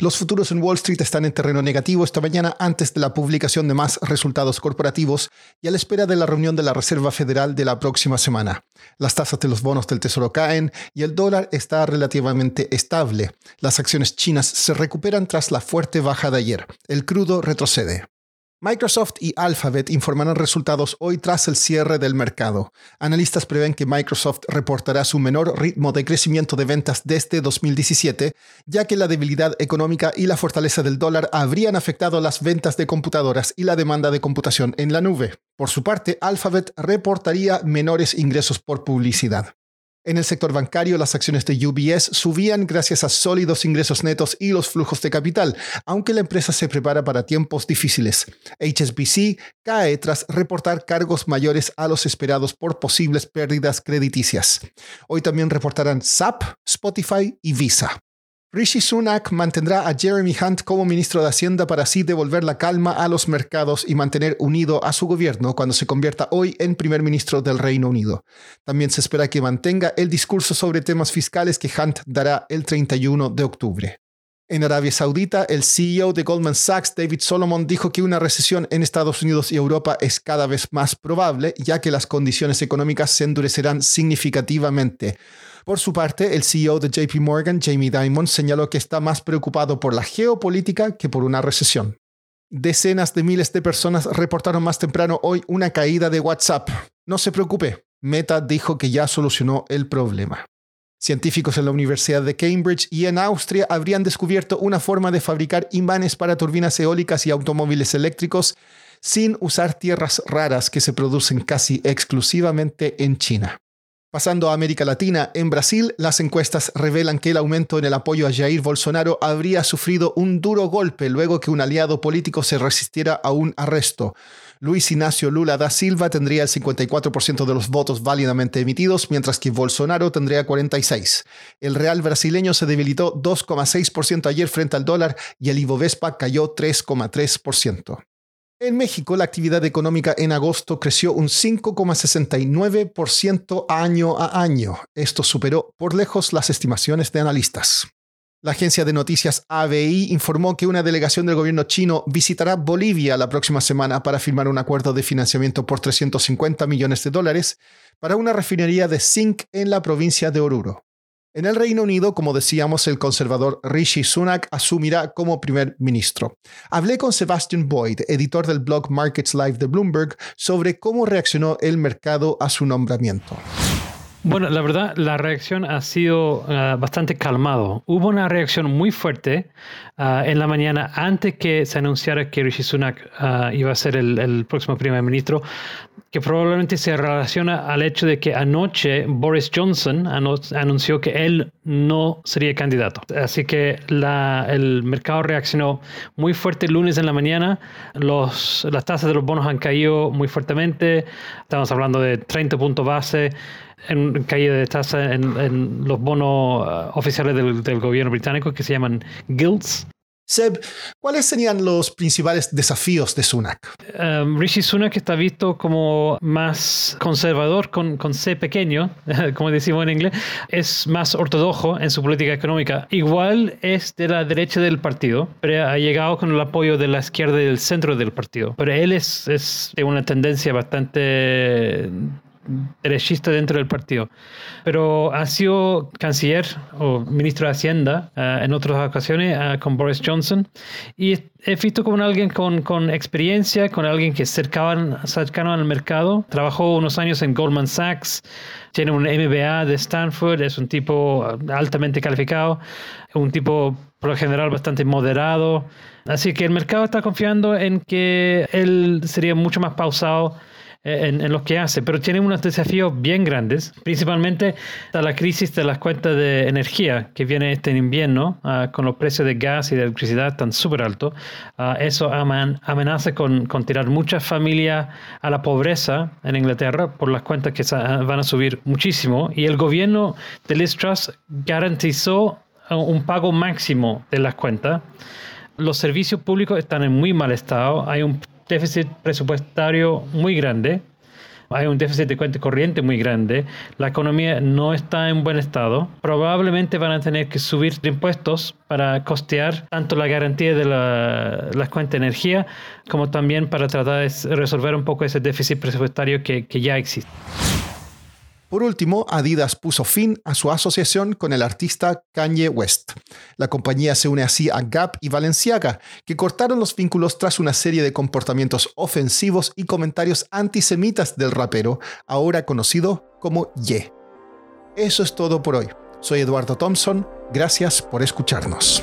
Los futuros en Wall Street están en terreno negativo esta mañana antes de la publicación de más resultados corporativos y a la espera de la reunión de la Reserva Federal de la próxima semana. Las tasas de los bonos del Tesoro caen y el dólar está relativamente estable. Las acciones chinas se recuperan tras la fuerte baja de ayer. El crudo retrocede. Microsoft y Alphabet informarán resultados hoy tras el cierre del mercado. Analistas prevén que Microsoft reportará su menor ritmo de crecimiento de ventas desde 2017, ya que la debilidad económica y la fortaleza del dólar habrían afectado las ventas de computadoras y la demanda de computación en la nube. Por su parte, Alphabet reportaría menores ingresos por publicidad. En el sector bancario, las acciones de UBS subían gracias a sólidos ingresos netos y los flujos de capital, aunque la empresa se prepara para tiempos difíciles. HSBC cae tras reportar cargos mayores a los esperados por posibles pérdidas crediticias. Hoy también reportarán SAP, Spotify y Visa. Rishi Sunak mantendrá a Jeremy Hunt como ministro de Hacienda para así devolver la calma a los mercados y mantener unido a su gobierno cuando se convierta hoy en primer ministro del Reino Unido. También se espera que mantenga el discurso sobre temas fiscales que Hunt dará el 31 de octubre. En Arabia Saudita, el CEO de Goldman Sachs, David Solomon, dijo que una recesión en Estados Unidos y Europa es cada vez más probable, ya que las condiciones económicas se endurecerán significativamente. Por su parte, el CEO de JP Morgan, Jamie Dimon, señaló que está más preocupado por la geopolítica que por una recesión. Decenas de miles de personas reportaron más temprano hoy una caída de WhatsApp. No se preocupe, Meta dijo que ya solucionó el problema. Científicos en la Universidad de Cambridge y en Austria habrían descubierto una forma de fabricar imanes para turbinas eólicas y automóviles eléctricos sin usar tierras raras que se producen casi exclusivamente en China. Pasando a América Latina, en Brasil las encuestas revelan que el aumento en el apoyo a Jair Bolsonaro habría sufrido un duro golpe luego que un aliado político se resistiera a un arresto. Luis Ignacio Lula da Silva tendría el 54% de los votos válidamente emitidos, mientras que Bolsonaro tendría 46%. El real brasileño se debilitó 2,6% ayer frente al dólar y el Ibovespa cayó 3,3%. En México, la actividad económica en agosto creció un 5,69% año a año. Esto superó por lejos las estimaciones de analistas. La agencia de noticias ABI informó que una delegación del gobierno chino visitará Bolivia la próxima semana para firmar un acuerdo de financiamiento por 350 millones de dólares para una refinería de zinc en la provincia de Oruro. En el Reino Unido, como decíamos, el conservador Rishi Sunak asumirá como primer ministro. Hablé con Sebastian Boyd, editor del blog Markets Live de Bloomberg, sobre cómo reaccionó el mercado a su nombramiento. Bueno, la verdad, la reacción ha sido uh, bastante calmado. Hubo una reacción muy fuerte uh, en la mañana antes que se anunciara que Rishi Sunak uh, iba a ser el, el, próximo primer ministro, que probablemente se relaciona al hecho de que anoche Boris Johnson anunció que él no sería candidato. Así que el mercado reaccionó muy fuerte el lunes en la mañana. Los, las tasas de los bonos han caído muy fuertemente. Estamos hablando de 30 puntos base en caída de tasa en, los bonos uh, oficiales del, del, gobierno británico que se llaman gilts. Seb, ¿cuáles serían los principales desafíos de Sunak? Um, Rishi Sunak está visto como más conservador con, con C pequeño, como decimos en inglés, es más ortodoxo en su política económica. Igual es de la derecha del partido, pero ha llegado con el apoyo de la izquierda y del centro del partido. Pero él es, es de una tendencia bastante derechista dentro del partido. Pero ha sido canciller o ministro de Hacienda uh, en otras ocasiones uh, con Boris Johnson y he visto como alguien con, con experiencia, con alguien que es cercano, al mercado. Trabajó unos años en Goldman Sachs, tiene un MBA de Stanford, es un tipo altamente calificado, un tipo por lo general bastante moderado. Así que el mercado está confiando en que él sería mucho más pausado en, en, lo que hace, pero tiene unos desafíos bien grandes. Principalmente la crisis de las cuentas de energía que viene este invierno, uh, con los precios de gas y de electricidad tan súper altos. Uh, eso amenaza con, con, tirar muchas familias a la pobreza en Inglaterra por las cuentas que van a subir muchísimo. Y el gobierno de Liz garantizó un pago máximo de las cuentas. Los servicios públicos están en muy mal estado. Hay un déficit presupuestario muy grande, hay un déficit de cuenta corriente muy grande, la economía no está en buen estado, probablemente van a tener que subir impuestos para costear tanto la garantía de la, las cuentas de energía como también para tratar de resolver un poco ese déficit presupuestario que ya existe. Por último, Adidas puso fin a su asociación con el artista Kanye West. La compañía se une así a Gap y Balenciaga, que cortaron los vínculos tras una serie de comportamientos ofensivos y comentarios antisemitas del rapero, ahora conocido como Ye. Eso es todo por hoy. Soy Eduardo Thompson. Gracias por escucharnos.